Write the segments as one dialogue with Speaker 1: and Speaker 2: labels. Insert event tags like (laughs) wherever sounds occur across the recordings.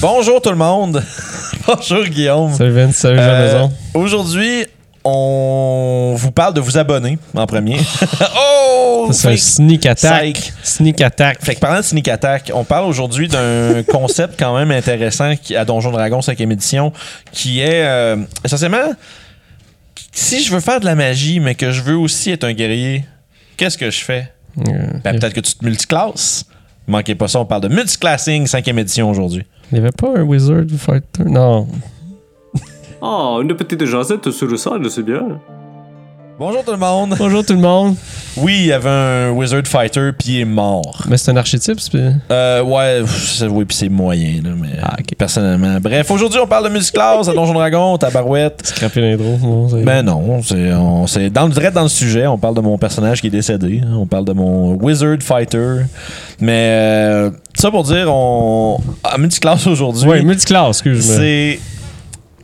Speaker 1: Bonjour tout le monde. (laughs) Bonjour Guillaume.
Speaker 2: Salut Vince, salut
Speaker 1: Euh,
Speaker 2: Maison.
Speaker 1: Aujourd'hui, on vous parle de vous abonner en premier. (laughs) oh!
Speaker 2: C'est un sneak attack.
Speaker 1: Psych.
Speaker 2: Sneak attack.
Speaker 1: Fait que parlant de Sneak Attack, on parle aujourd'hui d'un (laughs) concept quand même intéressant à Donjon Dragon 5e édition qui est euh, essentiellement si je veux faire de la magie mais que je veux aussi être un guerrier, qu'est-ce que je fais?
Speaker 2: Euh,
Speaker 1: Ben, peut-être que tu te multiclasses. Manquez pas ça, on parle de multiclassing 5e édition aujourd'hui.
Speaker 2: Il n'y avait pas un Wizard Fighter? Non.
Speaker 3: Oh, une petite jasette sur le sol, c'est bien.
Speaker 1: Bonjour tout le monde.
Speaker 2: Bonjour tout le monde.
Speaker 1: Oui, il y avait un Wizard Fighter puis il est mort.
Speaker 2: Mais c'est un archétype, c'est
Speaker 1: Euh, ouais, pff, c'est- oui, puis c'est moyen, là, mais
Speaker 2: Ah,
Speaker 1: personnellement. Bref, aujourd'hui, on parle de multiclass à Donjon Dragon, Tabarouette.
Speaker 2: scraper l'intro.
Speaker 1: Ben non, c'est on- c'est dans le direct dans le sujet. On parle de mon personnage qui est décédé. On parle de mon Wizard Fighter. Mais euh, ça pour dire, on à multiclass aujourd'hui,
Speaker 2: Ouais, multiclass, excuse-moi.
Speaker 1: c'est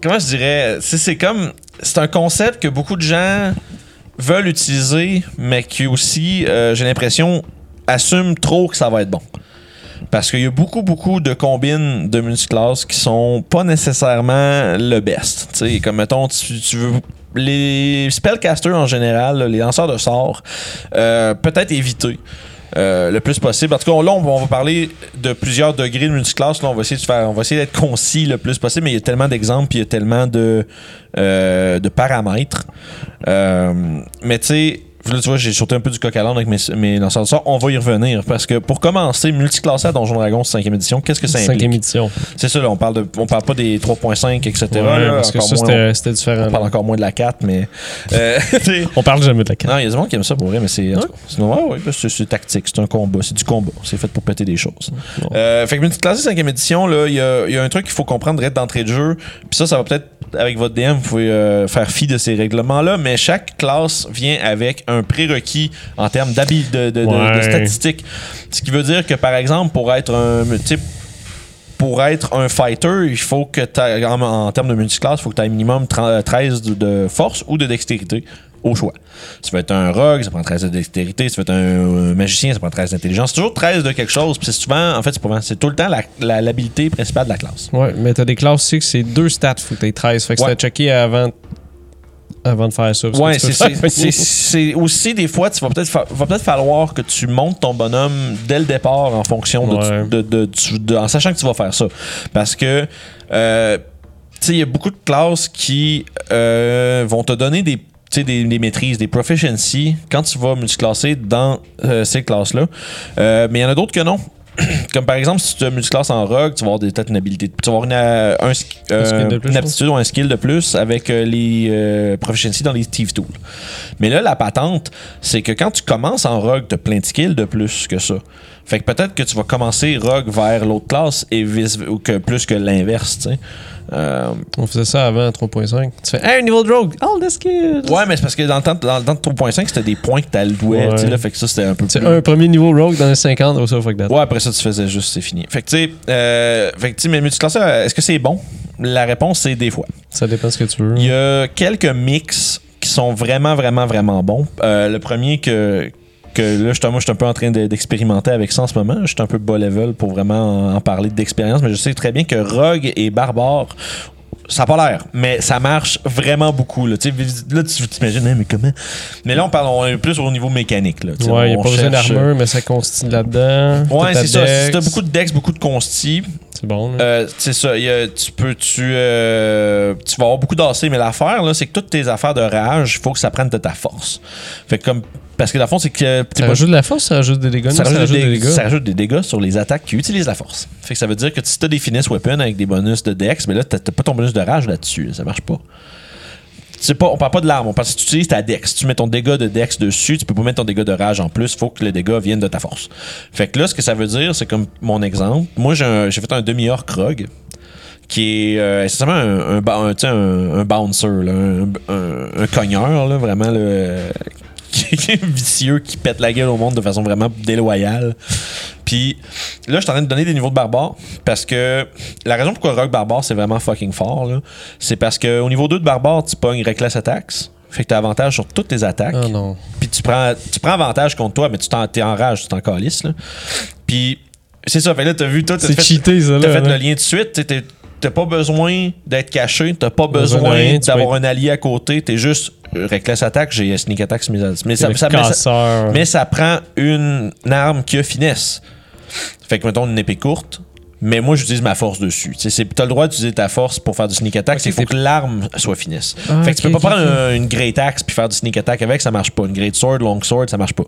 Speaker 1: comment je dirais, c'est comme c'est un concept que beaucoup de gens veulent utiliser, mais qui aussi, euh, j'ai l'impression, assument trop que ça va être bon. Parce qu'il y a beaucoup, beaucoup de combines de multiclasses qui sont pas nécessairement le best. Tu sais, comme mettons, tu, tu veux. Les spellcasters en général, les lanceurs de sorts, euh, peut-être éviter. Euh, le plus possible. En tout cas, là, on va, parler de plusieurs degrés de multiclasse. Là, on va essayer de faire, on va essayer d'être concis le plus possible, mais il y a tellement d'exemples, puis il y a tellement de, euh, de paramètres. Euh, mais tu sais, là, tu vois, j'ai sauté un peu du coq à l'âne avec mes, mes lanceurs de sorts. On va y revenir parce que pour commencer, multiclassé à Donjon Dragon 5e édition, qu'est-ce que ça implique?
Speaker 2: Cinquième édition.
Speaker 1: C'est ça, là, on parle de, on parle pas des 3.5, etc.
Speaker 2: Ouais,
Speaker 1: là,
Speaker 2: parce que ça, c'était c'était différent.
Speaker 1: on parle encore moins de la 4, mais. euh, (laughs)
Speaker 2: On parle jamais de la carte.
Speaker 1: non, il y a des gens qui aiment ça pour vrai, mais c'est. ouais, ouais, c'est tactique, c'est un combat, c'est du combat. C'est fait pour péter des choses. Euh, fait que multiclassé 5e édition, là, il y a, il y a un truc qu'il faut comprendre direct d'entrée de jeu. Puis ça, ça va peut-être, avec votre DM, vous pouvez euh, faire fi de ces règlements-là, mais chaque classe vient avec un prérequis en termes d'habi- de, de, statistiques. Ce qui veut dire que, par exemple, pour être un. sais, pour être un fighter, il faut que en, en termes de multiclasse, il faut que tu aies minimum 30 13 de, de force ou de dextérité au choix. Si tu veux être un rogue, ça prend 13 de dextérité. Si tu veux être un, un magicien, ça prend 13 d'intelligence. C'est toujours 13 de quelque chose. Puis c'est souvent, en fait, c'est tout le temps la- la- l'habilité principale de la classe.
Speaker 2: Ouais, mais t'as des classes aussi que c'est deux stats, faut que t'aies 13. Fait que
Speaker 1: Ouais.
Speaker 2: c'était checké avant, avant de faire ça.
Speaker 1: Ouais, c'est, aussi des fois, tu vas peut-être, va peut-être falloir que tu montes ton bonhomme dès le départ en fonction de,
Speaker 2: Ouais.
Speaker 1: de- de- tu- de- en sachant que tu vas faire ça. Parce que, euh, tu sais, il y a beaucoup de classes qui euh, vont te donner des, des, des maîtrises, des proficiency quand tu vas multiclasser dans euh, ces classes-là. Euh, mais il y en a d'autres que non. (clears throat) Comme par exemple, si tu as multiclasse en rogue, tu vas avoir des- peut-être une habilité. Tu vas avoir une, euh, un
Speaker 2: Un
Speaker 1: euh,
Speaker 2: plus,
Speaker 1: une
Speaker 2: je
Speaker 1: aptitude ou un skill de plus avec euh, les proficiency dans les Thief Tools. Mais là, la patente, c'est que quand tu commences en rogue, tu as plein de skills de plus que ça. Fait que peut-être que tu vas commencer rogue vers l'autre classe et vice ou que plus que l'inverse, tu sais. Euh,
Speaker 2: On faisait ça avant 3.5. Tu fais, hey, niveau de rogue, skills.
Speaker 1: ouais, mais c'est parce que dans le temps, dans le temps de 3.5, c'était des points que tu allouais,
Speaker 2: Ouais.
Speaker 1: tu sais, là, fait que ça, c'était un peu plus...
Speaker 2: un premier niveau rogue dans les 50, ou ça, fuck that.
Speaker 1: Ouais, après ça, tu faisais juste, c'est fini. Fait que, tu sais, euh, fait que, tu sais, mais est-ce que c'est bon? La réponse, c'est des fois.
Speaker 2: Ça dépend ce que tu veux.
Speaker 1: Il y a quelques mix qui sont vraiment, vraiment, vraiment bons. Euh, le premier que, que là, justement, moi, je suis un peu en train de- d'expérimenter avec ça en ce moment. Je suis un peu bas level pour vraiment en, en parler d'expérience, mais je sais très bien que Rogue et Barbare, ça n'a pas l'air, mais ça marche vraiment beaucoup. Là, Tu là tu t'imagines, hein, mais comment? Mais là, on parle on est plus au niveau mécanique. Là, Tu
Speaker 2: Ouais, il n'y a pas besoin
Speaker 1: cherche-
Speaker 2: d'armure, mais ça constitue là-dedans.
Speaker 1: Ouais, c'est ça. Si
Speaker 2: dex.
Speaker 1: t'as beaucoup de dex, beaucoup de consti,
Speaker 2: C'est bon.
Speaker 1: euh, c'est ça. il y a- tu peux, tu, euh, tu vas avoir beaucoup d'AC, mais l'affaire, c'est que toutes tes affaires de rage, il faut que ça prenne de ta force. Fait que comme, parce que dans le fond, c'est que t'es
Speaker 2: ça
Speaker 1: pas-
Speaker 2: rajoute de la force, ça rajoute des dégâts.
Speaker 1: ça rajoute, des,
Speaker 2: dégâts.
Speaker 1: ça rajoute des dégâts sur les attaques qui utilisent la force. Fait que ça veut dire que si t'as des finesse weapons avec des bonus de dex, mais là, t'as pas ton bonus de rage là-dessus. Ça marche pas. Pas, on parle pas de l'arme, on parle si tu utilises ta dex. Si tu mets ton dégât de dex dessus, tu peux pas mettre ton dégât de rage en plus, il faut que le dégât vienne de ta force. Fait que là, ce que ça veut dire, c'est comme mon exemple. Moi, j'ai fait un demi-orc rogue qui est euh, essentiellement un, un, bouncer, là, un, cogneur, là, vraiment, (laughs) vicieux, qui pète la gueule au monde de façon vraiment déloyale. Puis là, je suis en train de donner des niveaux de barbare parce que la raison pourquoi Rock Barbare c'est vraiment fucking fort, c'est parce qu'au niveau 2 de barbare, tu pognes Reckless Attacks. Fait que tu as avantage sur toutes tes attaques.
Speaker 2: Ah non.
Speaker 1: Puis tu prends, tu prends avantage contre toi, mais tu t'es en rage, tu t'en calisses. Là. Puis C'est ça, fait là, t'as vu, toi, t'as fait,
Speaker 2: cheaté, ça,
Speaker 1: t'as
Speaker 2: là.
Speaker 1: fait le lien tout de suite. T'as pas besoin d'être caché, t'as pas
Speaker 2: Besoin
Speaker 1: d'avoir un allié à côté, t'es juste reckless attack, j'ai sneak attack alliés. Mais ça, ça, mais ça- mais ça prend une arme qui a finesse. Fait que, mettons, une épée courte. Mais moi, j'utilise ma force dessus. Tu T'as le droit d'utiliser ta force pour faire du sneak attack.
Speaker 2: Ok,
Speaker 1: c'est faut que l'arme soit finesse.
Speaker 2: Ah,
Speaker 1: fait que tu peux pas prendre un- une great axe puis faire du sneak attack avec, ça marche pas. Une great sword, long sword, ça marche pas.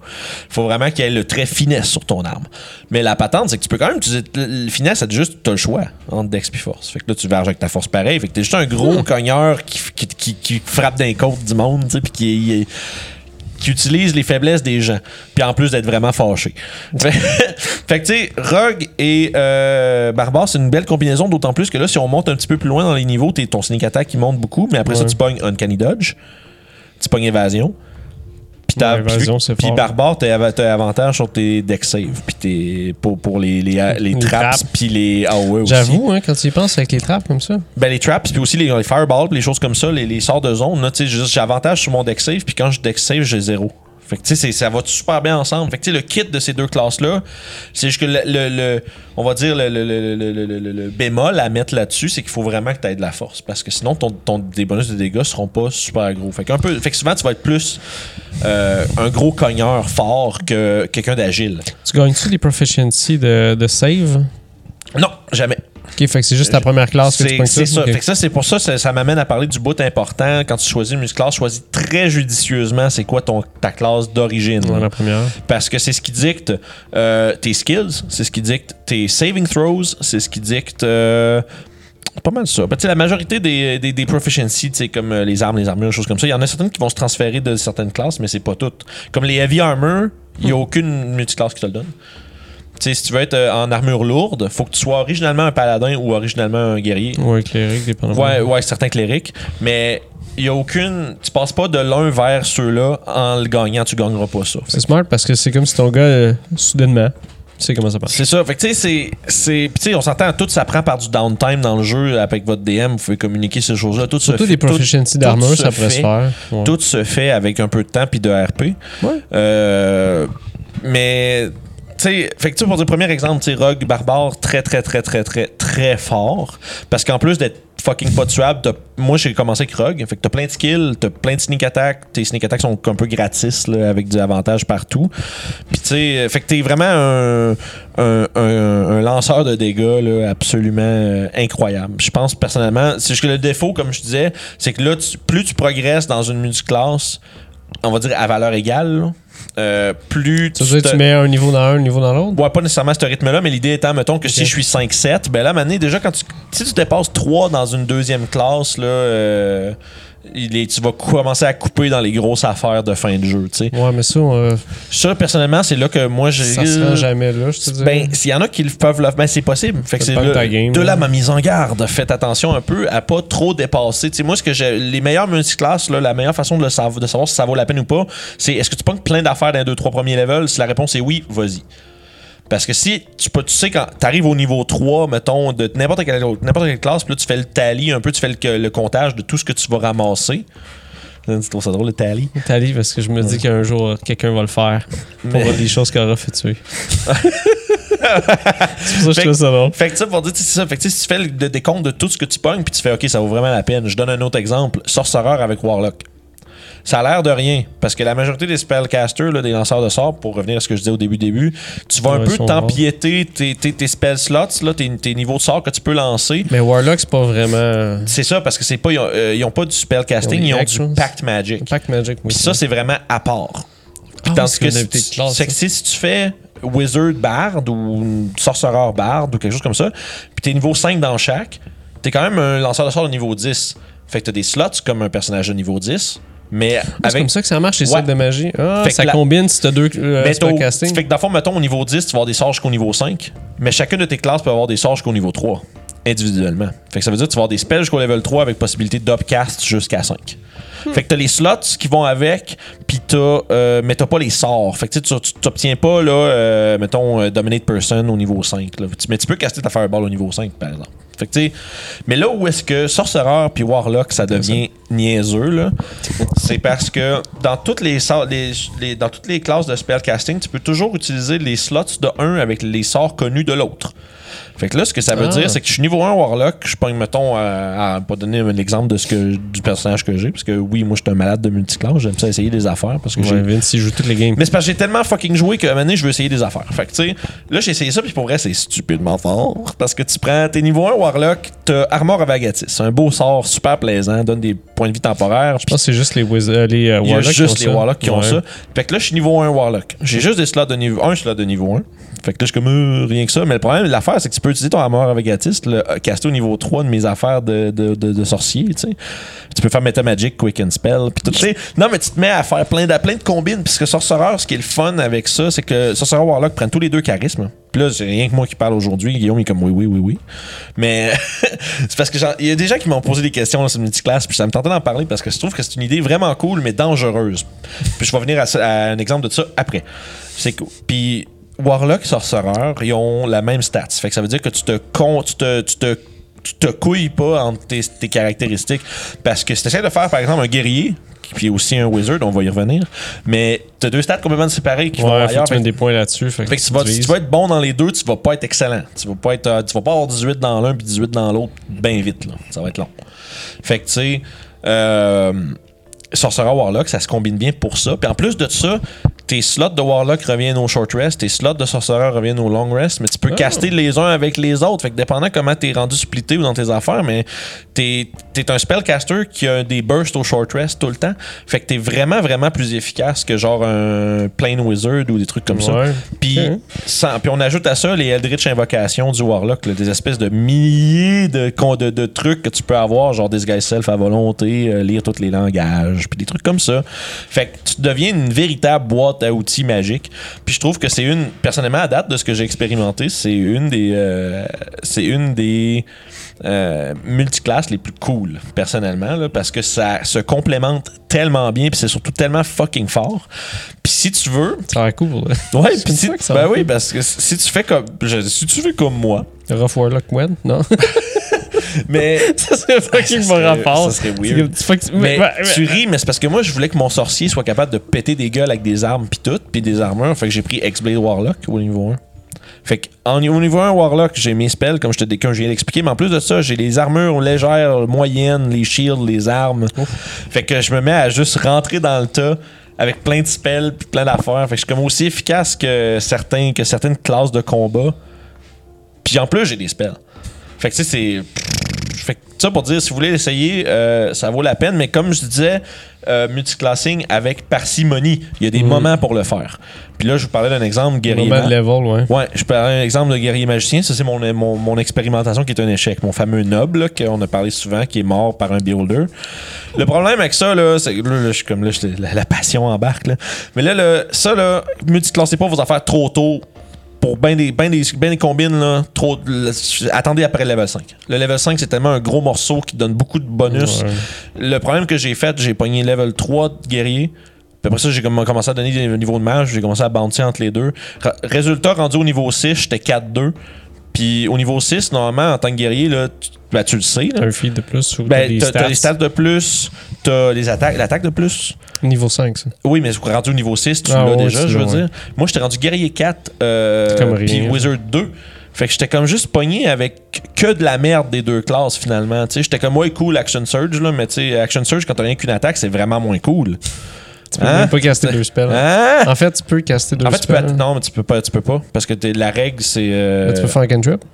Speaker 1: Faut vraiment qu'il y ait le trait finesse sur ton arme. Mais la patente, c'est que tu peux quand même utiliser le, finesse, c'est juste t'as le choix entre dex puis force. Fait que là, tu verges avec ta force pareil. Fait que t'es juste un gros cogneur qui, qui, qui, qui frappe d'un côte du monde, tu sais, puis qui est qui utilise les faiblesses des gens, puis en plus d'être vraiment fâché. (laughs) fait fait que tu sais, Rogue et euh, Barbare, c'est une belle combinaison, d'autant plus que là, si on monte un petit peu plus loin dans les niveaux, t'es- ton sneak attack qui monte beaucoup, mais après ça,
Speaker 2: Ouais.
Speaker 1: tu pognes Uncanny Dodge, tu pognes Évasion. Puis
Speaker 2: Ouais,
Speaker 1: puis
Speaker 2: fort.
Speaker 1: Barbare, t'as av- t'as avantage sur tes deck save, puis t'es pour, pour les, les, les,
Speaker 2: Les
Speaker 1: traps,
Speaker 2: traps.
Speaker 1: puis les AOE aussi.
Speaker 2: J'avoue, hein, quand tu y penses avec les trappes comme ça.
Speaker 1: Ben, les traps, puis aussi les, les fireballs, puis les choses comme ça, les, les sorts de zone, j'ai avantage sur mon deck save, puis quand je deck save, j'ai zéro. Fait que, tu sais, ça va super bien ensemble. Fait que, tu sais, le kit de ces deux classes-là, c'est juste que le, le- le- on va dire, le, le- le- le- le- le- le- le bémol à mettre là-dessus, c'est qu'il faut vraiment que tu aies de la force. Parce que sinon, ton, ton- des bonus de dégâts seront pas super gros. Fait, qu'un peu, fait que souvent, tu vas être plus euh, un gros cogneur fort que quelqu'un d'agile.
Speaker 2: Tu gagnes-tu les proficiency de, de save?
Speaker 1: Non, jamais.
Speaker 2: Ok, fait que c'est juste ta première classe que tu
Speaker 1: C'est ça.
Speaker 2: Ok.
Speaker 1: Fait que ça, c'est pour ça, ça, ça m'amène à parler du bout important. Quand tu choisis une classe, choisis très judicieusement c'est quoi ton, ta classe d'origine.
Speaker 2: Ouais, la première.
Speaker 1: Parce que c'est ce qui dicte euh, tes skills, c'est ce qui dicte tes saving throws, c'est ce qui dicte. euh, pas mal ça. Ben, tu sais, la majorité des, des, des sais, comme euh, les armes, les armures, choses comme ça, il y en a certaines qui vont se transférer de certaines classes, mais c'est pas toutes. Comme les heavy armor, il n'y a aucune multiclasse qui te le donne. Tu sais, si tu veux être euh, en armure lourde, faut que tu sois originalement un paladin ou originalement un guerrier.
Speaker 2: Ouais, cléric, dépendamment.
Speaker 1: Ouais, ouais, certains clérics. Mais il y a aucune. Tu passes pas de l'un vers ceux-là en le gagnant, tu gagneras pas ça.
Speaker 2: C'est smart parce que c'est comme si ton gars, euh, soudainement, tu sais comment ça passe.
Speaker 1: C'est ça. Fait que tu sais, c'est- tu sais, on s'entend, tout ça prend par du downtime dans le jeu avec votre DM. Vous pouvez communiquer ces choses-là. Tout se
Speaker 2: Surtout
Speaker 1: fait-
Speaker 2: des proficiency d'armure,
Speaker 1: se
Speaker 2: ça pourrait se
Speaker 1: fait.
Speaker 2: faire. Ouais.
Speaker 1: Tout se fait avec un peu de temps puis de RP.
Speaker 2: Ouais.
Speaker 1: Euh, mais. Sais, fait que tu pour dire premier exemple, tu Rogue Barbare, très, très, très, très, très, très fort. Parce qu'en plus d'être fucking pas tuable, moi j'ai commencé avec Rogue, fait que t'as plein de skills, t'as plein de sneak attack, tes sneak attacks sont un peu gratis, là, avec du avantage partout. Puis tu sais, fait que t'es vraiment un, lanceur de dégâts, là, absolument euh, incroyable. Je pense personnellement, c'est juste que le défaut, comme je disais, c'est que là, plus tu progresses dans une multiclasse, on va dire à valeur égale, là, euh, plus
Speaker 2: Ça veut dire
Speaker 1: te-
Speaker 2: que tu mets un niveau dans un, un niveau dans l'autre?
Speaker 1: Ouais, pas nécessairement à ce rythme-là, mais l'idée étant, mettons que si
Speaker 2: Ok.
Speaker 1: je suis 5-7, ben là, mané, déjà, quand tu, si tu dépasses 3 dans une deuxième classe, là, euh, il est- tu vas commencer à couper dans les grosses affaires de fin de jeu, tu sais.
Speaker 2: Ouais, mais ça, euh,
Speaker 1: Ça, personnellement, c'est là que moi, j'ai.
Speaker 2: ça se rend jamais là, je te dis.
Speaker 1: Ben, s'il y en a qui le peuvent le ben c'est possible. Fait que c'est
Speaker 2: de
Speaker 1: là-
Speaker 2: ta game,
Speaker 1: de là
Speaker 2: là.
Speaker 1: ma mise en garde. Faites attention un peu à pas trop dépasser. Tu sais, moi, ce que j'ai, les meilleures multiclasses, là, la meilleure façon de, le savoir, de savoir si ça vaut la peine ou pas, c'est est-ce que tu pognes plein d'affaires dans les deux, trois premiers levels? Si la réponse est oui, vas-y. Parce que si tu, peux, tu sais, quand tu arrives au niveau 3, mettons, de n'importe quelle, n'importe quelle classe, puis là, tu fais le tally un peu, tu fais le, le comptage de tout ce que tu vas ramasser. Tu trouves ça drôle, le tally?
Speaker 2: Tali, parce que je me dis qu'un jour, quelqu'un va le faire pour
Speaker 1: Mais-
Speaker 2: les choses qu'il aura fait tuer. (laughs) c'est pour ça que je trouve ça drôle.
Speaker 1: Fait que ça, pour dire, c'est ça. Fait que si tu fais le le décompte de tout ce que tu pognes, puis tu fais, OK, ça vaut vraiment la peine. Je donne un autre exemple. Sorcereur avec Warlock. Ça a l'air de rien, parce que la majorité des spellcasters, là, des lanceurs de sorts, pour revenir à ce que je disais au début début, tu vas un peu
Speaker 2: ils
Speaker 1: t'empiéter tes, tes, tes spell slots, là, tes, tes niveaux de sorts que tu peux lancer.
Speaker 2: Mais Warlock, c'est pas vraiment.
Speaker 1: C'est ça, parce que c'est pas, ils ont, euh, ils ont pas du spellcasting,
Speaker 2: Ils
Speaker 1: ils
Speaker 2: ont
Speaker 1: ont,
Speaker 2: des
Speaker 1: du. Pact Magic.
Speaker 2: Pack Magic.
Speaker 1: Puis ça, c'est vraiment à part.
Speaker 2: Ah,
Speaker 1: Tandis
Speaker 2: c'est
Speaker 1: que si,
Speaker 2: classe,
Speaker 1: tu fais Wizard Bard ou Sorcereur Bard ou quelque chose comme ça, puis t'es niveau 5 dans chaque, t'es quand même un lanceur de sorts de niveau 10. Fait que t'as des slots comme un personnage de niveau 10, mais
Speaker 2: Ah, C'est comme ça que ça marche, les
Speaker 1: Ouais.
Speaker 2: sorts de magie. Ah,
Speaker 1: Fait
Speaker 2: ça
Speaker 1: la-
Speaker 2: combine si t'as deux euh,
Speaker 1: mais
Speaker 2: spellcasting.
Speaker 1: fait que dans le fond, mettons au niveau 10, tu vas avoir des sorts jusqu'au niveau 5, mais chacune de tes classes peut avoir des sorts jusqu'au niveau 3, individuellement. Fait que ça veut dire que tu vas avoir des spells jusqu'au level 3 avec possibilité d'upcast jusqu'à 5. Fait que t'as les slots qui vont avec, puis t'as, euh, mais t'as pas les sorts. Fait que tu t'obtiens pas, là, euh, mettons, euh, Dominate Person au niveau 5. Là. Tu- Mais tu peux caster ta Fireball au niveau 5, par exemple. Fait que, mais là où est-ce que Sorcerer puis Warlock, ça devient niaiseux, là, c'est parce que dans toutes les, sorts- les- les- dans toutes les classes de spellcasting, tu peux toujours utiliser les slots de un avec les sorts connus de l'autre. Fait que là, ce que ça veut
Speaker 2: Ah.
Speaker 1: dire, c'est que je suis niveau 1 Warlock, je pogne, mettons, à, à pas donner un exemple de ce que, du personnage que j'ai, parce que oui, moi, je suis un malade de multiclasse, j'aime ça essayer des affaires, parce que j'ai
Speaker 2: Vince, il joue toutes les games.
Speaker 1: mais c'est parce que j'ai tellement fucking joué qu'à un moment donné, je veux essayer des affaires. Fait que, tu sais, là, j'ai essayé ça, puis pour vrai, c'est stupidement fort. Parce que tu prends tes niveau 1 Warlock, t'as Armor Avagatis. C'est un beau sort super plaisant, donne des points de vie temporaires.
Speaker 2: Je pense que c'est juste les, euh, les euh, Warlocks
Speaker 1: juste
Speaker 2: qui
Speaker 1: les
Speaker 2: ont ça.
Speaker 1: Warlocks qui ont ça. Fait que là, je suis niveau 1 Warlock. J'ai juste des slots de niveau 1 slot de niveau 1. Fait que là, je suis comme euh, rien que ça. Mais le problème, l'affaire, c'est que tu peux utiliser ton Armor Avagatis, le euh, caster au niveau 3 de mes affaires de, de, de, sorcier, tu sais. Tu peux faire Meta Magic, Quick and Spell, puis tout. Tu sais, non, mais tu te mets à faire plein de, plein de combines. Puisque Sorcerer, ce qui est le fun avec ça, c'est que Sorcerer Warlock prennent tous les deux charisme. Puis là, c'est rien que moi qui parle aujourd'hui. Guillaume, il est comme oui, oui, oui, oui. Mais (laughs) c'est parce que il y a des gens qui m'ont posé des questions là, sur Multiclass, puis ça me tentait d'en parler parce que je trouve que c'est une idée vraiment cool, mais dangereuse. Puis je vais venir à, à un exemple de ça après. C'est cool. Puis Warlock et Sorcerer, ils ont la même stats. Fait que ça veut dire que tu te con, tu te, tu te tu te couilles pas entre tes, tes caractéristiques. Parce que si tu essaies de faire, par exemple, un guerrier, puis aussi un wizard, on va y revenir, mais tu as deux stats complètement séparés qui vont
Speaker 2: Ouais, faut
Speaker 1: ailleurs.
Speaker 2: que tu des points là-dessus. Fait que,
Speaker 1: fait que tu vas, tu vas être bon dans les deux, tu vas pas être excellent. Tu vas pas être, euh, tu vas pas avoir 18 dans l'un puis 18 dans l'autre bien vite. Là. Ça va être long. Fait que tu sais, euh, Sorcerer Warlock, ça se combine bien pour ça. Puis en plus de ça, tes slots de Warlock reviennent au short rest, tes slots de Sorcerer reviennent au long rest, mais tu peux
Speaker 2: Ah.
Speaker 1: caster les uns avec les autres. Fait que dépendant comment t'es rendu splitté ou dans tes affaires, mais t'es es un spellcaster qui a des bursts au short rest tout le temps. Fait que t'es vraiment, vraiment plus efficace que genre un plain wizard ou des trucs comme ça. Puis, sans- puis on ajoute à ça les Eldritch Invocations du Warlock, là, des espèces de milliers de, con- de, de trucs que tu peux avoir, genre Disguise Self à volonté, euh, lire tous les langages, puis des trucs comme ça. Fait que tu deviens une véritable boîte à outils magique. Puis je trouve que c'est une, personnellement, à date de ce que j'ai expérimenté, c'est une des, euh, c'est une des euh, multiclasses les plus cool, personnellement, là, parce que ça se complémente tellement bien, puis c'est surtout tellement fucking fort. Puis si tu veux,
Speaker 2: Ça a l'air cool.
Speaker 1: Ouais, (laughs) puis si, ben
Speaker 2: va
Speaker 1: oui, parce que si tu fais comme je- si tu fais comme moi,
Speaker 2: Rough Warlock Wed, non? (laughs)
Speaker 1: mais (laughs)
Speaker 2: ça serait fucking mon rapport.
Speaker 1: ça serait weird. mais tu ris, mais c'est parce que moi je voulais que mon sorcier soit capable de péter des gueules avec des armes puis tout, puis des armures, fait que j'ai pris X-Blade Warlock au niveau 1. Fait que en, au niveau 1 Warlock, j'ai mes spells comme je te comme je viens d'expliquer, mais en plus de ça, j'ai les armures légères, moyennes, les shields, les armes. Fait que je me mets à juste rentrer dans le tas avec plein de spells puis plein d'affaires. Fait que je suis comme aussi efficace que certains que certaines classes de combat. Puis en plus, j'ai des spells. Fait que tu sais, c'est. Fait que ça pour dire, si vous voulez essayer, euh, ça vaut la peine. Mais comme je disais, euh, multiclassing avec parcimonie. Il y a des moments pour le faire. Puis là, je vous parlais d'un exemple guerrier.
Speaker 2: Moment de level, ouais.
Speaker 1: Ouais, je parlais d'un exemple de guerrier magicien. Ça, c'est mon, mon, mon expérimentation qui est un échec. Mon fameux noble, qu'on a parlé souvent, qui est mort par un builder. Le problème avec ça, là, c'est que là, là, je suis comme là, la, la passion embarque. Là. Mais là, là, ça, là, multiclassez pas vos affaires trop tôt. Pour bien des, ben des, ben des combines, là, trop, le- attendez après le level 5. Le level 5, c'est tellement un gros morceau qui donne beaucoup de bonus.
Speaker 2: Ouais.
Speaker 1: Le problème que j'ai fait, j'ai pogné level 3 de guerrier. Puis après ça, j'ai comm- commencé à donner des niveaux de mage. J'ai commencé à bouncer entre les deux. Résultat, rendu au niveau 6, j'étais 4-2. Puis au niveau 6, normalement, en tant que guerrier, là, tu, ben, tu le sais. là.
Speaker 2: Un feed de plus ou
Speaker 1: Ben,
Speaker 2: des
Speaker 1: t'as, t'as
Speaker 2: stats.
Speaker 1: les stats? de plus, t'as les attaques, l'attaque de plus.
Speaker 2: Niveau 5, ça.
Speaker 1: Oui, mais rendu au niveau 6, tu
Speaker 2: Ah
Speaker 1: l'as
Speaker 2: ouais,
Speaker 1: déjà,
Speaker 2: tu
Speaker 1: je veux
Speaker 2: l'as, ouais.
Speaker 1: dire. Moi, j'étais rendu guerrier 4, euh,
Speaker 2: C'est comme rien.
Speaker 1: puis Wizard 2. Fait que j'étais comme juste pogné avec que de la merde des deux classes finalement. Tu sais, j'étais comme ouais cool Action Surge là, mais tu sais Action Surge quand t'as rien qu'une attaque c'est vraiment moins cool.
Speaker 2: Tu peux
Speaker 1: Hein?
Speaker 2: même pas caster deux spells.
Speaker 1: Hein?
Speaker 2: En fait, tu peux caster deux
Speaker 1: En fait, tu peux
Speaker 2: spells.
Speaker 1: non, mais tu peux pas, tu peux pas parce que la règle c'est. euh,
Speaker 2: tu peux faire un cantrip?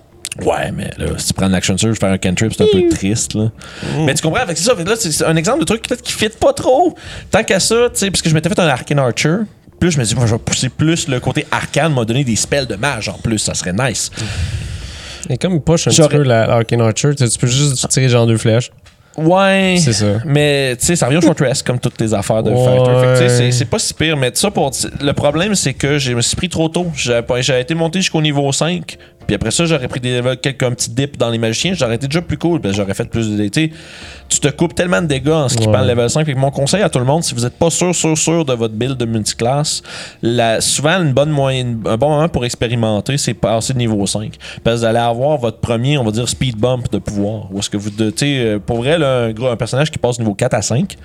Speaker 1: Ouais, mais là, si tu prends l'action surge, faire un cantrip, c'est un peu triste, là. Mais tu comprends, avec ça, là, c'est un exemple de truc peut-être qui fit pas trop. Tant qu'à ça, tu sais, parce que je m'étais fait un Arcane Archer. Plus je me dis, moi, je vais pousser plus le côté arcane, m'a donné des spells de mage en plus, ça serait nice.
Speaker 2: Et comme il push un petit peu la la Arcane Archer, tu peux juste tirer genre deux flèches.
Speaker 1: Ouais.
Speaker 2: C'est ça.
Speaker 1: Mais tu sais, ça revient au short rest comme toutes les affaires de
Speaker 2: Ouais.
Speaker 1: Sais, c'est- pas si pire. Mais ça pour le problème, c'est que je me suis pris trop tôt. J'avais été monté jusqu'au niveau 5. Puis après ça, j'aurais pris des levels, quelques un petit dip dans les magiciens, j'aurais été déjà plus cool, parce que j'aurais fait plus de. Sais, tu te coupes tellement de dégâts en skippant
Speaker 2: Ouais.
Speaker 1: le level 5. Fait que mon conseil à tout le monde, si vous n'êtes pas sûr, sûr, sûr de votre build de multiclasse, la, souvent une bonne moyenne, un bon moment pour expérimenter, c'est passer de niveau 5. Parce que vous allez avoir votre premier, on va dire, speed bump de pouvoir. Ou est-ce que vous. Tu sais, euh, pour vrai, là, un, gros- un personnage qui passe niveau 4 à 5,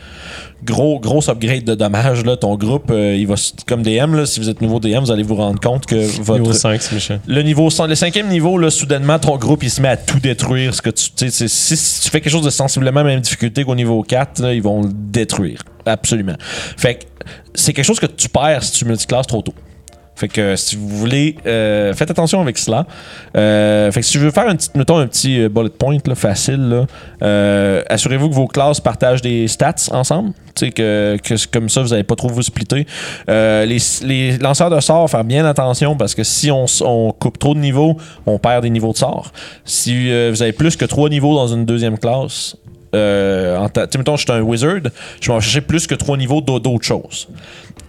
Speaker 1: gros, gros upgrade de dommages. Là, ton groupe, euh, il va, comme DM, là, si vous êtes nouveau DM, vous allez vous rendre compte que votre.
Speaker 2: Niveau 5, c'est méchant.
Speaker 1: Le niveau cent- le cinquième niveau, là, soudainement, ton groupe, il se met à tout détruire. Ce que tu, si tu fais quelque chose de sensiblement même difficulté qu'au niveau 4, là, ils vont le détruire. Absolument. Fait que c'est quelque chose que tu perds si tu multiclasses trop tôt. Fait que si vous voulez, euh, faites attention avec cela. Euh, fait que si tu veux faire un petit, mettons un petit euh, bullet point facile, assurez-vous que vos classes partagent des stats ensemble. Que, que comme ça, vous n'allez pas trop vous splitter. Les, lanceurs de sorts, faire bien attention parce que si on, on coupe trop de niveaux, on perd des niveaux de sorts. Si vous avez plus que trois niveaux dans une deuxième classe, euh, en ta- mettons, je suis un wizard, je vais en chercher plus que trois niveaux d'au- d'autres choses.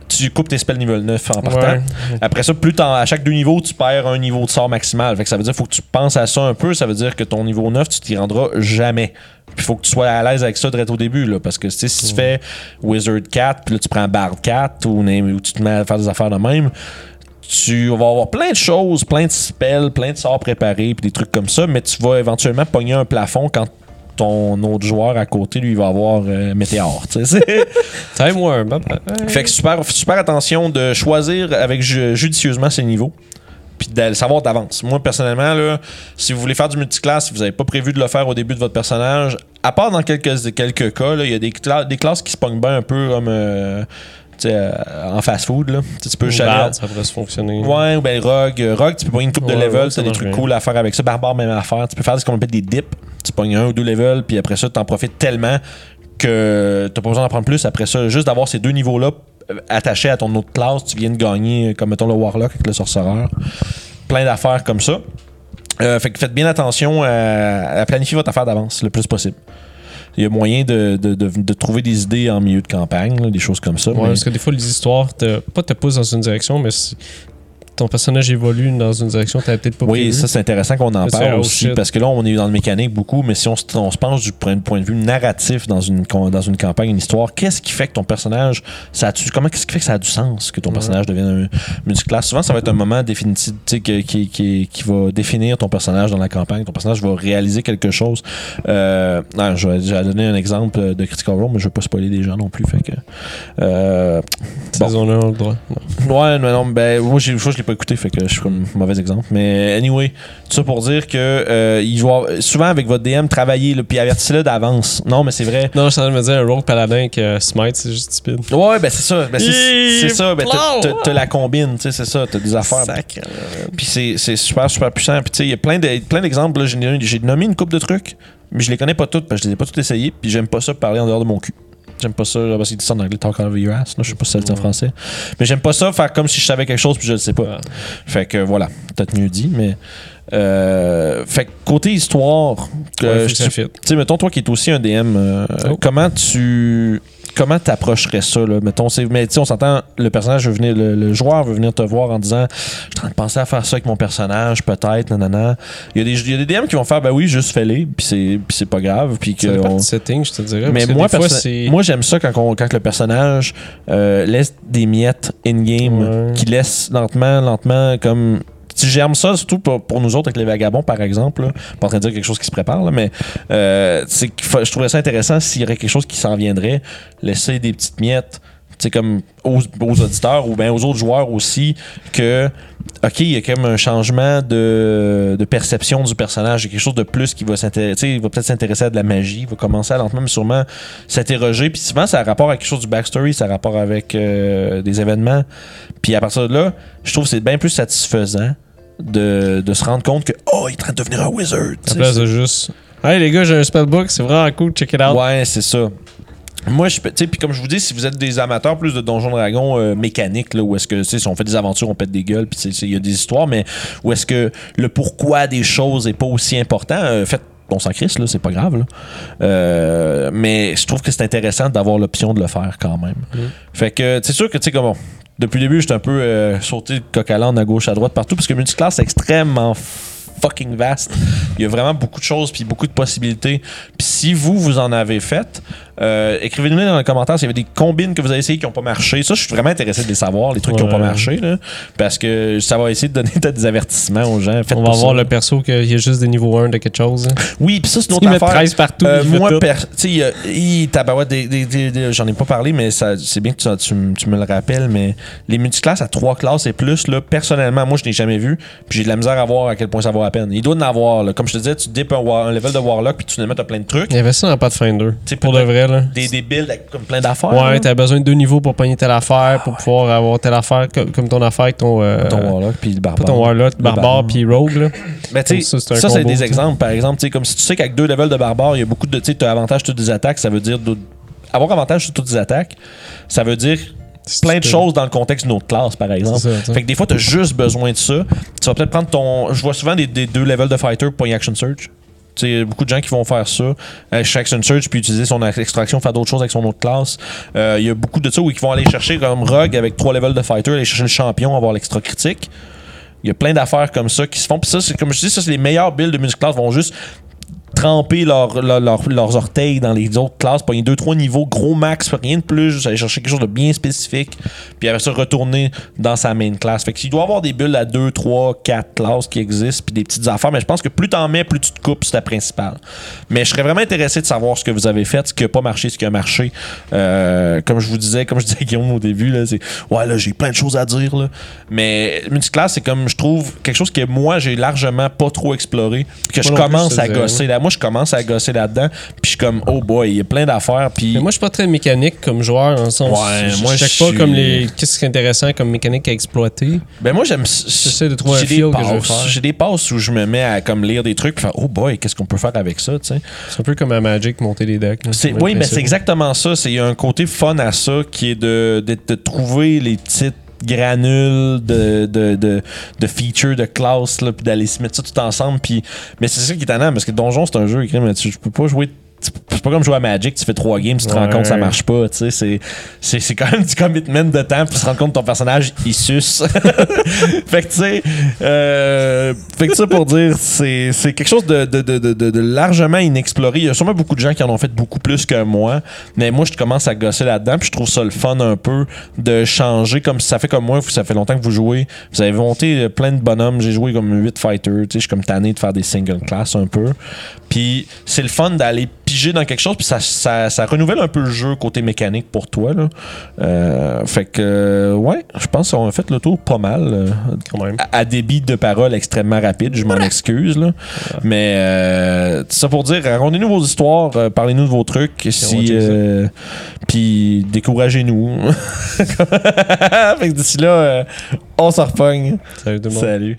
Speaker 1: Tu coupes tes spells niveau 9 en partant.
Speaker 2: Ouais.
Speaker 1: Après ça, plus à chaque deux niveaux, tu perds un niveau de sort maximal. Fait que ça veut dire qu'il faut que tu penses à ça un peu. Ça veut dire que ton niveau 9, tu t'y rendras jamais. Puis il faut que tu sois à l'aise avec ça direct au début. Là, parce que si tu fais Wizard 4, puis là tu prends Bard 4 ou, ou tu te mets à faire des affaires de même, tu vas avoir plein de choses, plein de spells, plein de sorts préparés, puis des trucs comme ça, mais tu vas éventuellement pogner un plafond quand ton autre joueur à côté, lui, il va avoir euh, Météor. (laughs)
Speaker 2: Time Warm. hein?
Speaker 1: fait que super, super attention de choisir avec ju- judicieusement ses niveaux. Puis de le savoir d'avance. Moi, personnellement, là, si vous voulez faire du multiclass, si vous n'avez pas prévu de le faire au début de votre personnage, à part dans quelques, quelques cas, il y a des, cla- des classes qui se pognent bien un peu comme euh, euh, en fast-food. là. Tu peux
Speaker 2: Bard, ça pourrait se fonctionner.
Speaker 1: Ouais, ou ben Rogue. Rogue, tu peux pogner une coupe de level, t'as des trucs cool à faire avec ça. Barbare, même affaire. Tu peux faire ce qu'on appelle des dips. Tu pognes un ou deux levels, puis après ça, t'en profites tellement que t'as pas besoin d'en prendre plus. Après ça, juste d'avoir ces deux niveaux-là euh, attachés à ton autre classe, tu viens de gagner, euh, comme mettons le Warlock avec le Sorcereur. Plein d'affaires comme ça. Euh, fait que faites bien attention à, à planifier votre affaire d'avance le plus possible. Il y a moyen de, de- de- de trouver des idées en milieu de campagne, là, des choses comme ça.
Speaker 2: Ouais,
Speaker 1: mais-
Speaker 2: parce que des fois, les histoires, te, pas te poussent dans une direction, mais si ton personnage évolue dans une direction, t'avais peut-être pas
Speaker 1: Oui,
Speaker 2: prévu.
Speaker 1: ça c'est intéressant qu'on en parle
Speaker 2: oh,
Speaker 1: aussi
Speaker 2: shit.
Speaker 1: parce que là on est dans le mécanique beaucoup, mais si on se, on se penche du point, de vue narratif dans une dans une campagne, une histoire, qu'est-ce qui fait que ton personnage, ça a du- comment qu'est-ce qui fait que ça a du sens que ton personnage devienne un multiclasse? Souvent, ça va être un moment définitif tu sais, que- qui, qui, qui va définir ton personnage dans la campagne. Ton personnage va réaliser quelque chose. Euh, non, je vais, je vais donner un exemple de Critical Role, mais je veux pas spoiler des gens non plus. Fait que, euh,
Speaker 2: Saison 1, on a le droit. Non.
Speaker 1: Ouais, mais non, ben, moi, j'ai- je l'ai pas écouté, fait que je suis comme mauvais exemple. Mais anyway, tout ça pour dire que euh, il souvent avec votre DM travailler, là, puis avertissez-le d'avance. Non, mais c'est vrai.
Speaker 2: Non, je suis en train de me dire, un rogue paladin que Smite, c'est juste stupide.
Speaker 1: Ouais, ben c'est ça. Ben, c'est ça. Ben, t'as- la combine, tu sais, c'est ça. T'as des affaires.
Speaker 2: Sacre.
Speaker 1: Puis c'est c'est super, super puissant. Puis tu sais, il y a plein de- plein d'exemples. là. J'ai j'ai nommé une coupe de trucs, mais je les connais pas toutes parce que je les ai pas toutes essayées. Puis j'aime pas ça parler en dehors de mon cul. J'aime pas ça, parce qu'il dit ça en anglais, talk out of your ass. là. Je sais pas si ça le dit en français. Mais j'aime pas ça faire comme si je savais quelque chose puis je le sais pas.
Speaker 2: Ouais.
Speaker 1: Fait que voilà, peut-être mieux dit, mais. Euh, fait que côté histoire, que
Speaker 2: Ouais,
Speaker 1: tu sais, mettons toi qui es aussi un DM, euh,
Speaker 2: Oh.
Speaker 1: comment tu comment t'approcherais ça là? Mettons mais tu sais on s'entend le personnage veut venir le, le joueur veut venir te voir en disant je suis en train de penser à faire ça avec mon personnage peut-être nanana il y a des il y a des DM qui vont faire ben oui juste fais-les puis c'est pas grave puis que on-
Speaker 2: setting, je te dirais.
Speaker 1: mais moi,
Speaker 2: fois,
Speaker 1: moi j'aime ça quand, on- quand le personnage euh, laisse des miettes in-game,
Speaker 2: Ouais.
Speaker 1: qui laisse lentement, lentement, comme. Tu germes ça, surtout pour, pour nous autres avec les vagabonds, par exemple. Là. Pas en train de dire quelque chose qui se prépare, là, mais euh, c'est je trouverais ça intéressant s'il y aurait quelque chose qui s'en viendrait, laisser des petites miettes, sais, comme aux, aux auditeurs ou bien aux autres joueurs aussi, que, OK, il y a quand même un changement de, de perception du personnage, il y a quelque chose de plus qui va s'intéresser, il va peut-être s'intéresser à de la magie, il va commencer à lentement, mais sûrement s'interroger. Puis souvent, ça a rapport avec quelque chose du backstory, ça a rapport avec euh, des événements. Puis à partir de là, je trouve que c'est bien plus satisfaisant de, de se rendre compte que, oh, il est en train de devenir un wizard.
Speaker 2: À place de juste. Hey les gars, j'ai un spellbook, c'est vraiment cool, check it out.
Speaker 1: Ouais, c'est ça. Moi, je peux- tu sais, puis comme je vous dis, si vous êtes des amateurs plus de Donjons Dragons euh, mécaniques, là, où est-ce que, tu sais, si on fait des aventures, on pète des gueules, puis il y a des histoires, mais où est-ce que le pourquoi des choses est pas aussi important, euh, faites on s'en crisse, là, c'est pas grave. Là. Euh, mais je trouve que c'est intéressant d'avoir l'option de le faire quand même. Fait que c'est sûr que, tu sais, comment. Depuis le début, j'étais un peu euh, sauté de coq à à gauche, à droite, partout, parce que multiclass, c'est extrêmement fucking vaste. Il y a vraiment beaucoup de choses puis beaucoup de possibilités. Puis si vous, vous en avez fait, euh, écrivez-nous dans les commentaires s'il y avait des combines que vous avez essayé qui n'ont pas marché. Ça, je suis vraiment intéressé de les savoir, les trucs qui n'ont pas marché. Là, parce que ça va essayer de donner des avertissements aux gens. Faites
Speaker 2: On va
Speaker 1: ça.
Speaker 2: voir le perso qu'il y a juste des niveaux 1 de quelque chose. hein.
Speaker 1: Oui, puis ça, c'est une autre affaire.
Speaker 2: 13 partout.
Speaker 1: Euh, moi, tu sais, j'en ai pas parlé, mais c'est bien que tu, tu m- tu me le rappelles, mais les multiclasses à trois classes et plus, là, personnellement, moi, je n'ai jamais vu, puis j'ai de la misère à voir à quel point ça vaut la peine. Il doit en avoir, là. Comme je te disais, tu dipes un, level de Warlock, puis tu finalement, t'as plein de trucs.
Speaker 2: Il y avait ça dans Pathfinder.
Speaker 1: sais,
Speaker 2: Pour de vrai, là.
Speaker 1: Des, des builds avec comme plein d'affaires.
Speaker 2: Ouais, t'as besoin de deux niveaux pour pogner telle affaire, pour pouvoir avoir telle affaire comme, comme ton affaire avec ton. euh,
Speaker 1: ton Warlock, puis le
Speaker 2: Pas
Speaker 1: barbare.
Speaker 2: ton Warlock,
Speaker 1: Le
Speaker 2: barbare puis Rogue, là.
Speaker 1: Mais tu sais,
Speaker 2: Ça, c'est
Speaker 1: des exemples. Par exemple, tu sais, comme si tu sais qu'avec deux levels de barbare, il y a beaucoup de. Tu as avantage sur toutes les attaques, ça veut dire. Avoir avantage sur toutes les attaques, ça veut dire plein de
Speaker 2: C'est-
Speaker 1: choses dans le contexte d'une autre classe, par exemple.
Speaker 2: Ça,
Speaker 1: fait que des fois, tu as juste besoin de ça. Tu vas peut-être prendre ton. Je vois souvent des, des deux levels de fighter pour une action search. Tu sais, beaucoup de gens qui vont faire ça. Euh, action search, puis utiliser son extraction, faire d'autres choses avec son autre classe. Euh, Il y a beaucoup de ça où ils vont aller chercher comme Rogue avec trois levels de fighter, aller chercher le champion, avoir l'extra critique. Il y a plein d'affaires comme ça qui se font. Puis ça, c'est comme je dis, ça, c'est les meilleurs builds de music class vont juste tremper leur- leur- leur- leurs orteils dans les autres classes, pogner 2-3 niveaux, gros max, rien de plus, juste aller chercher quelque chose de bien spécifique, puis après ça, retourner dans sa main class. Fait qu'il doit y avoir des builds à 2, 3, 4 classes qui existent, puis des petites affaires, mais je pense que plus t'en mets, plus tu te coupes, c'est ta principale. Mais je serais vraiment intéressé de savoir ce que vous avez fait, ce qui a pas marché, ce qui a marché. Euh, comme je vous disais, comme je disais à Guillaume au début, là, c'est ouais, là, j'ai plein de choses à dire, là. Mais multiclass, c'est comme, je trouve, quelque chose que moi, j'ai largement pas trop exploré, que je
Speaker 2: Moi
Speaker 1: commence à gosser là. Moi, je commence à gosser là-dedans, puis je suis comme, oh boy, il y a plein d'affaires, puis.
Speaker 2: Mais moi, je suis pas très mécanique comme joueur, en le sens.
Speaker 1: Ouais,
Speaker 2: je
Speaker 1: moi, je
Speaker 2: pas comme les. Qu'est-ce qui est intéressant comme mécanique à exploiter.
Speaker 1: Ben moi j'aime
Speaker 2: J'essaie de trouver un
Speaker 1: des
Speaker 2: feel que je veux
Speaker 1: passes.
Speaker 2: faire.
Speaker 1: J'ai des passes où je me mets à comme lire des trucs puis faire oh boy, qu'est-ce qu'on peut faire avec ça, tu sais.
Speaker 2: C'est un peu comme à Magic, monter des decks. là.
Speaker 1: Oui, mais c'est exactement ça, il y a un côté fun à ça qui est de de, de trouver les petites granules de, de, de, de features de classe là puis d'aller se mettre ça tout ensemble puis mais c'est ça qui est étonnant parce que Donjon c'est un jeu écrit mais tu, peux pas jouer c'est pas comme jouer à Magic, tu fais trois games, tu te rends compte que ça marche pas, tu sais, c'est, quand même du commitment de temps, puis tu te rends compte que ton personnage, il suce. (laughs) fait que tu sais, euh, fait que ça pour dire, c'est, c'est quelque chose de, de, de, largement inexploré. Il y a sûrement beaucoup de gens qui en ont fait beaucoup plus que moi, mais moi, je commence à gosser là-dedans, puis je trouve ça le fun un peu de changer, comme ça fait comme moi, ça fait longtemps que vous jouez, vous avez monté plein de bonhommes, j'ai joué comme 8 fighters, tu sais, je suis comme tanné de faire des single class un peu. Puis c'est le fun d'aller piger dans quelque chose, puis ça, ça, ça renouvelle un peu le jeu côté mécanique pour toi. Là. Euh, fait que, ouais, je pense qu'on a fait le tour pas mal. euh,
Speaker 2: Quand même.
Speaker 1: à, à débit de parole extrêmement rapide, je m'en excuse. Là. Mais euh, ça pour dire, racontez-nous vos histoires, euh, parlez-nous de vos trucs,
Speaker 2: on
Speaker 1: si, euh, puis découragez-nous. (laughs) fait que d'ici là, euh, on s'en repogne.
Speaker 2: Salut tout le monde.
Speaker 1: Salut.